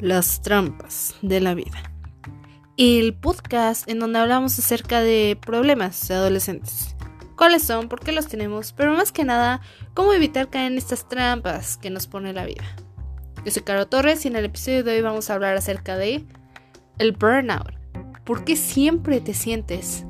Las trampas de la vida. El podcast en donde hablamos acerca de problemas de adolescentes. ¿Cuáles son? ¿Por qué los tenemos? Pero más que nada, cómo evitar caer en estas trampas que nos pone la vida. Yo soy Caro Torres y en el episodio de hoy vamos a hablar acerca de el burnout. ¿Por qué siempre te sientes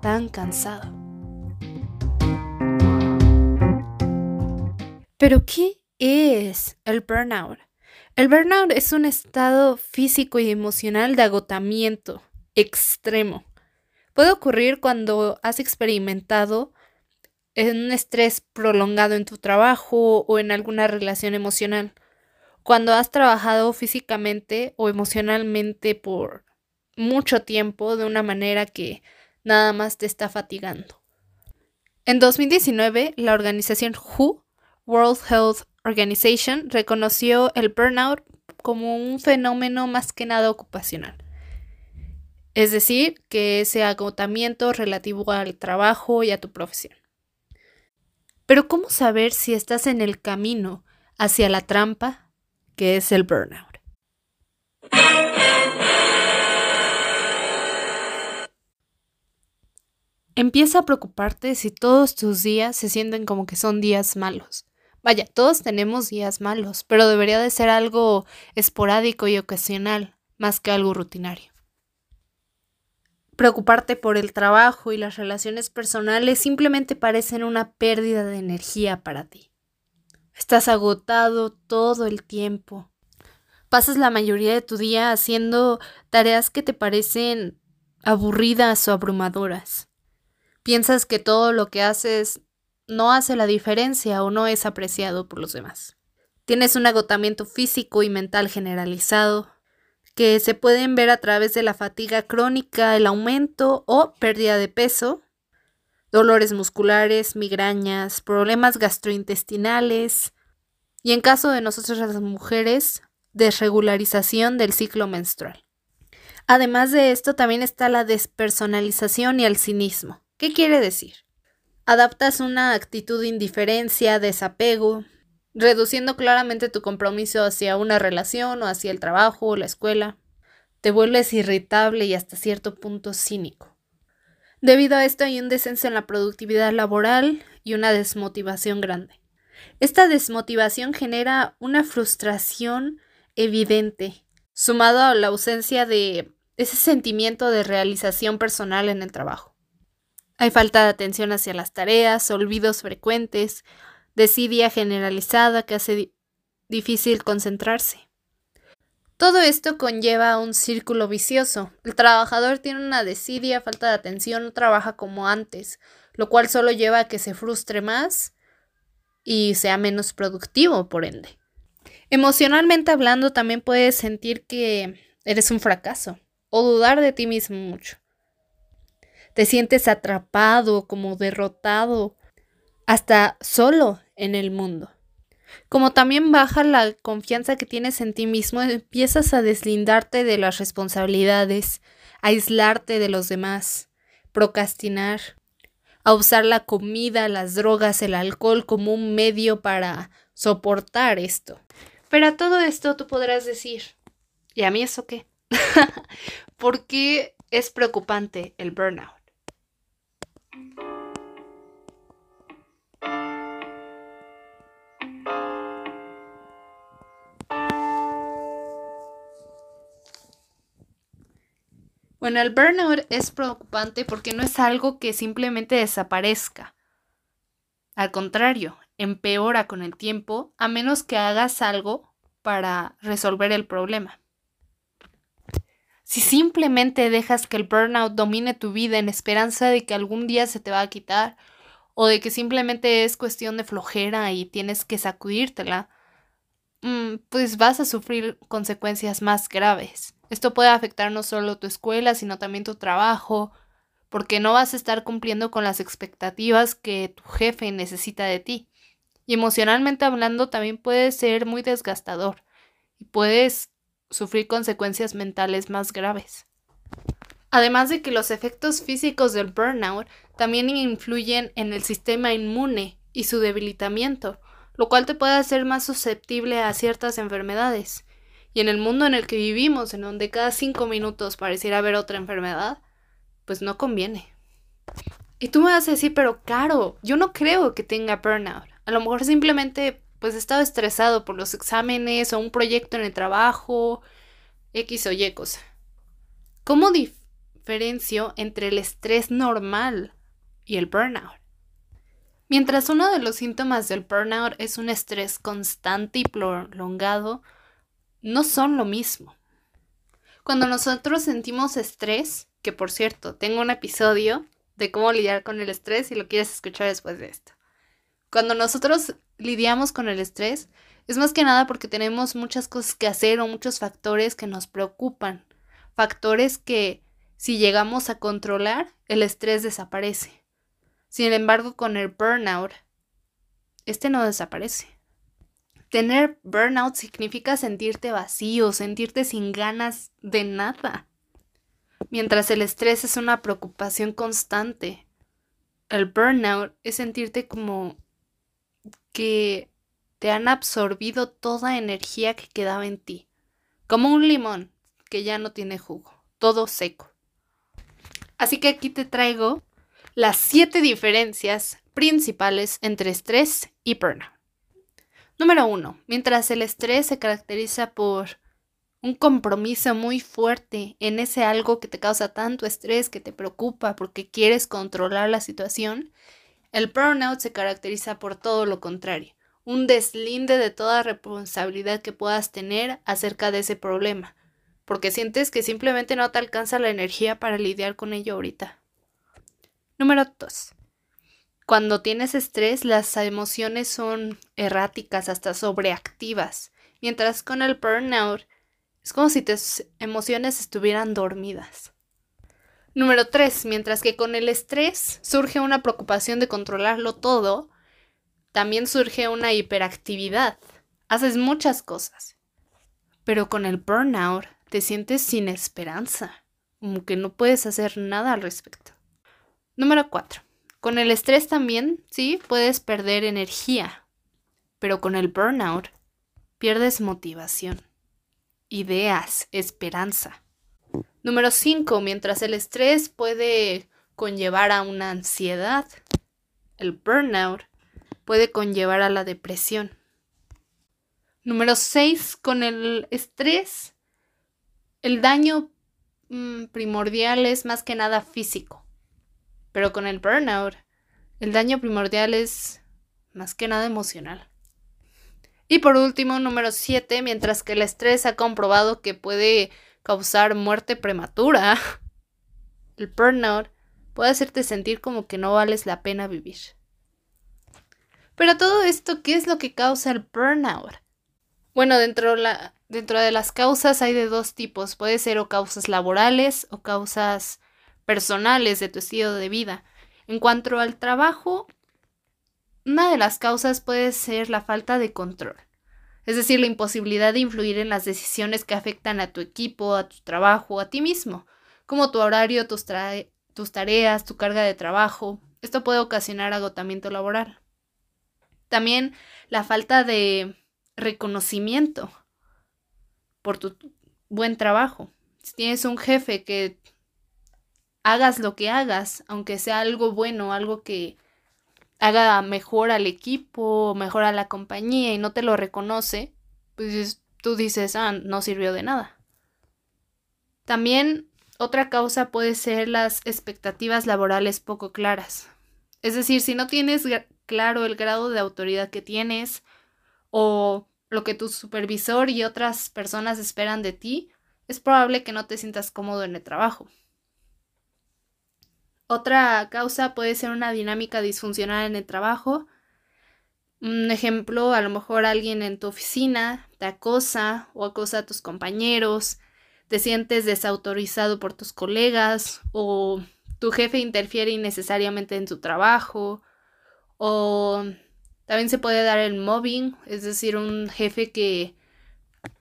tan cansado? Pero ¿qué es el burnout? El burnout es un estado físico y emocional de agotamiento extremo. Puede ocurrir cuando has experimentado un estrés prolongado en tu trabajo o en alguna relación emocional, cuando has trabajado físicamente o emocionalmente por mucho tiempo de una manera que nada más te está fatigando. En 2019, la organización WHO, World Health Organization reconoció el burnout como un fenómeno más que nada ocupacional. Es decir, que ese agotamiento relativo al trabajo y a tu profesión. Pero ¿cómo saber si estás en el camino hacia la trampa que es el burnout? Empieza a preocuparte si todos tus días se sienten como que son días malos. Vaya, todos tenemos días malos, pero debería de ser algo esporádico y ocasional, más que algo rutinario. Preocuparte por el trabajo y las relaciones personales simplemente parecen una pérdida de energía para ti. Estás agotado todo el tiempo. Pasas la mayoría de tu día haciendo tareas que te parecen aburridas o abrumadoras. Piensas que todo lo que haces no hace la diferencia o no es apreciado por los demás. Tienes un agotamiento físico y mental generalizado, que se pueden ver a través de la fatiga crónica, el aumento o pérdida de peso, dolores musculares, migrañas, problemas gastrointestinales y en caso de nosotros las mujeres, desregularización del ciclo menstrual. Además de esto también está la despersonalización y el cinismo. ¿Qué quiere decir? Adaptas una actitud de indiferencia, desapego, reduciendo claramente tu compromiso hacia una relación o hacia el trabajo o la escuela. Te vuelves irritable y hasta cierto punto cínico. Debido a esto hay un descenso en la productividad laboral y una desmotivación grande. Esta desmotivación genera una frustración evidente, sumado a la ausencia de ese sentimiento de realización personal en el trabajo. Hay falta de atención hacia las tareas, olvidos frecuentes, desidia generalizada que hace difícil concentrarse. Todo esto conlleva un círculo vicioso. El trabajador tiene una desidia, falta de atención, no trabaja como antes, lo cual solo lleva a que se frustre más y sea menos productivo, por ende. Emocionalmente hablando, también puedes sentir que eres un fracaso o dudar de ti mismo mucho. Te sientes atrapado, como derrotado, hasta solo en el mundo. Como también baja la confianza que tienes en ti mismo, empiezas a deslindarte de las responsabilidades, aislarte de los demás, procrastinar, a usar la comida, las drogas, el alcohol como un medio para soportar esto. Pero a todo esto tú podrás decir, ¿y a mí eso qué? ¿Por qué es preocupante el burnout? Bueno, el burnout es preocupante porque no es algo que simplemente desaparezca. Al contrario, empeora con el tiempo a menos que hagas algo para resolver el problema. Si simplemente dejas que el burnout domine tu vida en esperanza de que algún día se te va a quitar o de que simplemente es cuestión de flojera y tienes que sacudírtela, mm, pues vas a sufrir consecuencias más graves. Esto puede afectar no solo tu escuela, sino también tu trabajo, porque no vas a estar cumpliendo con las expectativas que tu jefe necesita de ti. Y emocionalmente hablando también puede ser muy desgastador y puedes sufrir consecuencias mentales más graves. Además de que los efectos físicos del burnout también influyen en el sistema inmune y su debilitamiento, lo cual te puede hacer más susceptible a ciertas enfermedades. Y en el mundo en el que vivimos, en donde cada cinco minutos pareciera haber otra enfermedad, pues no conviene. Y tú me vas a decir, pero caro, yo no creo que tenga burnout. A lo mejor simplemente pues he estado estresado por los exámenes o un proyecto en el trabajo, X o Y cosa. ¿Cómo diferencio entre el estrés normal y el burnout? Mientras uno de los síntomas del burnout es un estrés constante y prolongado, no son lo mismo. Cuando nosotros sentimos estrés, que por cierto, tengo un episodio de cómo lidiar con el estrés si lo quieres escuchar después de esto. Cuando nosotros lidiamos con el estrés, es más que nada porque tenemos muchas cosas que hacer o muchos factores que nos preocupan. Factores que, si llegamos a controlar, el estrés desaparece. Sin embargo, con el burnout, este no desaparece. Tener burnout significa sentirte vacío, sentirte sin ganas de nada. Mientras el estrés es una preocupación constante, el burnout es sentirte como que te han absorbido toda energía que quedaba en ti, como un limón que ya no tiene jugo, todo seco. Así que aquí te traigo las siete diferencias principales entre estrés y burnout. Número uno, mientras el estrés se caracteriza por un compromiso muy fuerte en ese algo que te causa tanto estrés, que te preocupa porque quieres controlar la situación, el burnout se caracteriza por todo lo contrario, un deslinde de toda responsabilidad que puedas tener acerca de ese problema, porque sientes que simplemente no te alcanza la energía para lidiar con ello ahorita. Número 2. Cuando tienes estrés, las emociones son erráticas, hasta sobreactivas, mientras con el burnout es como si tus emociones estuvieran dormidas. Número 3. Mientras que con el estrés surge una preocupación de controlarlo todo, también surge una hiperactividad. Haces muchas cosas. Pero con el burnout te sientes sin esperanza, como que no puedes hacer nada al respecto. Número 4. Con el estrés también, sí, puedes perder energía, pero con el burnout pierdes motivación, ideas, esperanza. Número 5. Mientras el estrés puede conllevar a una ansiedad, el burnout puede conllevar a la depresión. Número 6. Con el estrés, el daño mm, primordial es más que nada físico. Pero con el burnout, el daño primordial es más que nada emocional. Y por último, número 7, mientras que el estrés ha comprobado que puede causar muerte prematura. El burnout puede hacerte sentir como que no vales la pena vivir. Pero todo esto, ¿qué es lo que causa el burnout? Bueno, dentro, dentro de las causas hay de dos tipos. Puede ser o causas laborales o causas personales de tu estilo de vida. En cuanto al trabajo, una de las causas puede ser la falta de control es decir, la imposibilidad de influir en las decisiones que afectan a tu equipo, a tu trabajo, a ti mismo, como tu horario, tus, tareas, tu carga de trabajo. Esto puede ocasionar agotamiento laboral. También la falta de reconocimiento por tu buen trabajo. Si tienes un jefe que hagas lo que hagas, aunque sea algo bueno, algo que haga mejor al equipo, mejor a la compañía y no te lo reconoce, pues tú dices, ah, no sirvió de nada. También otra causa puede ser las expectativas laborales poco claras. Es decir, si no tienes claro el grado de autoridad que tienes o lo que tu supervisor y otras personas esperan de ti, es probable que no te sientas cómodo en el trabajo. Otra causa puede ser una dinámica disfuncional en el trabajo. Un ejemplo, a lo mejor alguien en tu oficina te acosa o acosa a tus compañeros, te sientes desautorizado por tus colegas o tu jefe interfiere innecesariamente en tu trabajo o también se puede dar el mobbing, es decir, un jefe que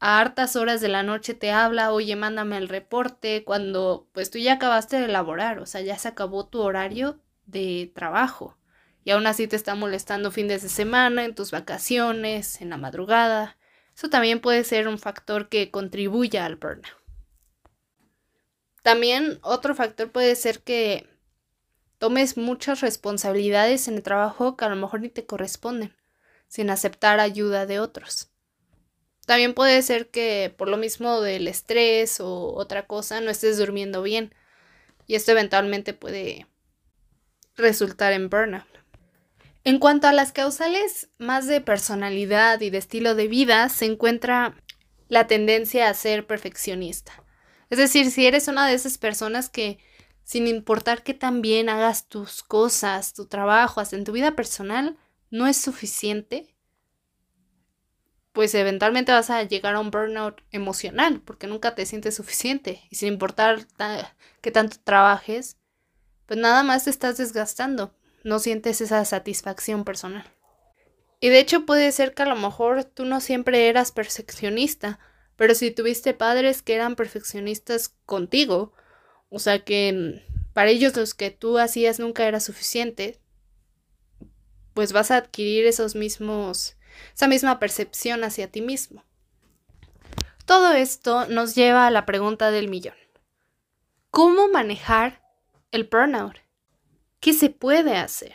a hartas horas de la noche te habla, oye, mándame el reporte, cuando pues tú ya acabaste de elaborar, o sea, ya se acabó tu horario de trabajo y aún así te está molestando fines de semana, en tus vacaciones, en la madrugada. Eso también puede ser un factor que contribuya al burnout. También otro factor puede ser que tomes muchas responsabilidades en el trabajo que a lo mejor ni te corresponden, sin aceptar ayuda de otros. También puede ser que por lo mismo del estrés o otra cosa no estés durmiendo bien y esto eventualmente puede resultar en burnout. En cuanto a las causales más de personalidad y de estilo de vida, se encuentra la tendencia a ser perfeccionista. Es decir, si eres una de esas personas que, sin importar que tan bien hagas tus cosas, tu trabajo, hasta en tu vida personal, no es suficiente, pues eventualmente vas a llegar a un burnout emocional, porque nunca te sientes suficiente. Y sin importar que tanto trabajes, pues nada más te estás desgastando, no sientes esa satisfacción personal. Y de hecho puede ser que a lo mejor tú no siempre eras perfeccionista, pero si tuviste padres que eran perfeccionistas contigo, o sea que para ellos los que tú hacías nunca era suficiente, pues vas a adquirir esos mismos, esa misma percepción hacia ti mismo. Todo esto nos lleva a la pregunta del millón. ¿Cómo manejar el burnout? ¿Qué se puede hacer?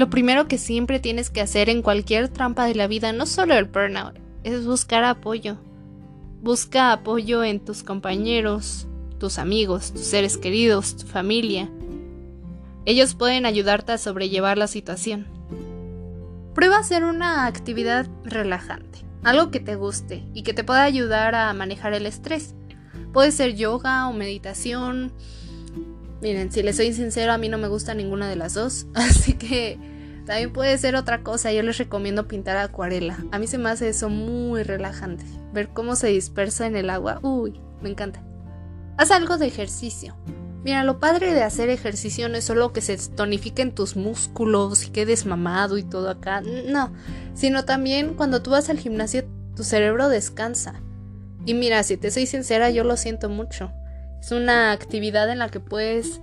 Lo primero que siempre tienes que hacer en cualquier trampa de la vida, no solo el burnout, es buscar apoyo. Busca apoyo en tus compañeros, tus amigos, tus seres queridos, tu familia. Ellos pueden ayudarte a sobrellevar la situación. Prueba a hacer una actividad relajante, algo que te guste y que te pueda ayudar a manejar el estrés. Puede ser yoga o meditación. Miren, si les soy sincero, a mí no me gusta ninguna de las dos, así que también puede ser otra cosa, yo les recomiendo pintar acuarela. A mí se me hace eso muy relajante. Ver cómo se dispersa en el agua, uy, me encanta. Haz algo de ejercicio. Mira, lo padre de hacer ejercicio no es solo que se tonifiquen tus músculos y quedes mamado y todo acá, no, sino también cuando tú vas al gimnasio tu cerebro descansa. Y mira, si te soy sincera, yo lo siento mucho. Es una actividad en la que puedes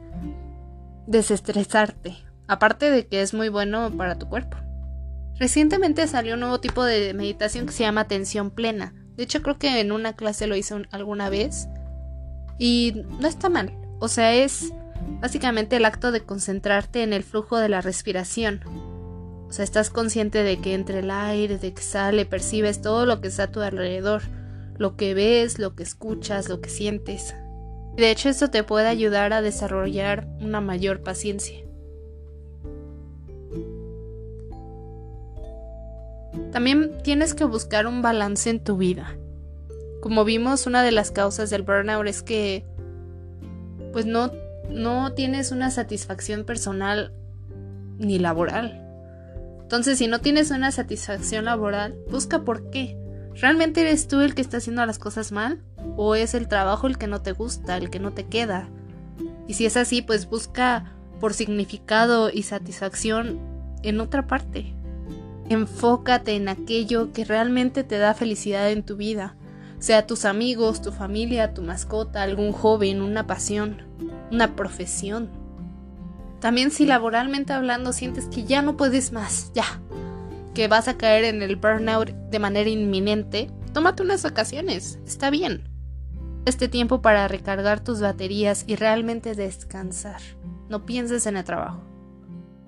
desestresarte, aparte de que es muy bueno para tu cuerpo. Recientemente salió un nuevo tipo de meditación que se llama atención plena. De hecho, creo que en una clase lo hice alguna vez y no está mal. O sea, es básicamente el acto de concentrarte en el flujo de la respiración. O sea, estás consciente de que entre el aire, de que sale, percibes todo lo que está a tu alrededor, lo que ves, lo que escuchas, lo que sientes. De hecho, esto te puede ayudar a desarrollar una mayor paciencia. También tienes que buscar un balance en tu vida. Como vimos, una de las causas del burnout es que pues no, no tienes una satisfacción personal ni laboral. Entonces, si no tienes una satisfacción laboral, busca por qué. ¿Realmente eres tú el que está haciendo las cosas mal? ¿O es el trabajo el que no te gusta, el que no te queda? Y si es así, pues busca por significado y satisfacción en otra parte. Enfócate en aquello que realmente te da felicidad en tu vida, sea tus amigos, tu familia, tu mascota, algún joven, una pasión, una profesión. También si laboralmente hablando sientes que ya no puedes más, ya, que vas a caer en el burnout de manera inminente, tómate unas vacaciones, está bien. Este tiempo para recargar tus baterías y realmente descansar. No pienses en el trabajo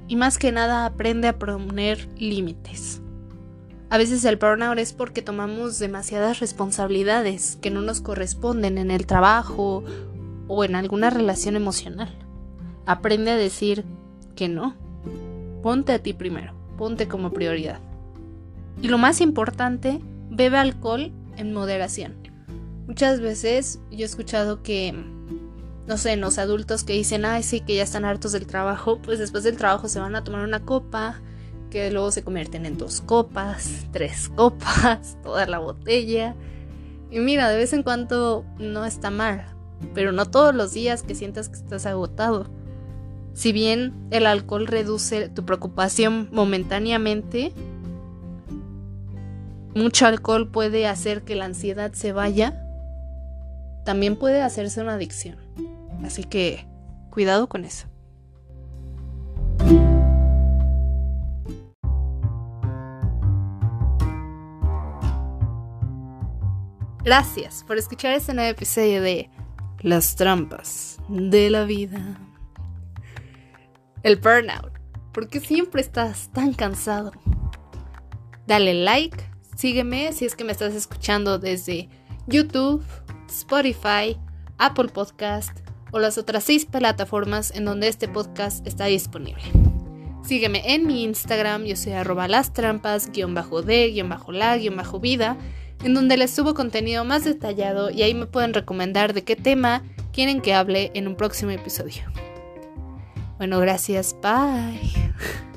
y más que nada aprende a poner límites. A veces el burnout es porque tomamos demasiadas responsabilidades que no nos corresponden en el trabajo o en alguna relación emocional. Aprende a decir que no. Ponte a ti primero, ponte como prioridad. Y lo más importante, bebe alcohol en moderación. Muchas veces yo he escuchado que no sé, los adultos que dicen, ay, sí, que ya están hartos del trabajo, pues después del trabajo se van a tomar una copa que luego se convierten en dos copas, tres copas, toda la botella. Y mira, de vez en cuando no está mal, pero no todos los días que sientas que estás agotado. Si bien el alcohol reduce tu preocupación momentáneamente, mucho alcohol puede hacer que la ansiedad se vaya. También puede hacerse una adicción. Así que cuidado con eso. Gracias por escuchar este nuevo episodio de Las trampas de la vida. El burnout. ¿Por qué siempre estás tan cansado? Dale like, sígueme si es que me estás escuchando desde YouTube, Spotify, Apple Podcast o las otras seis plataformas en donde este podcast está disponible. Sígueme en mi Instagram, yo soy arroba las trampas, guion bajo de, guion bajo la, guion bajo vida en donde les subo contenido más detallado y ahí me pueden recomendar de qué tema quieren que hable en un próximo episodio. Bueno, gracias, bye.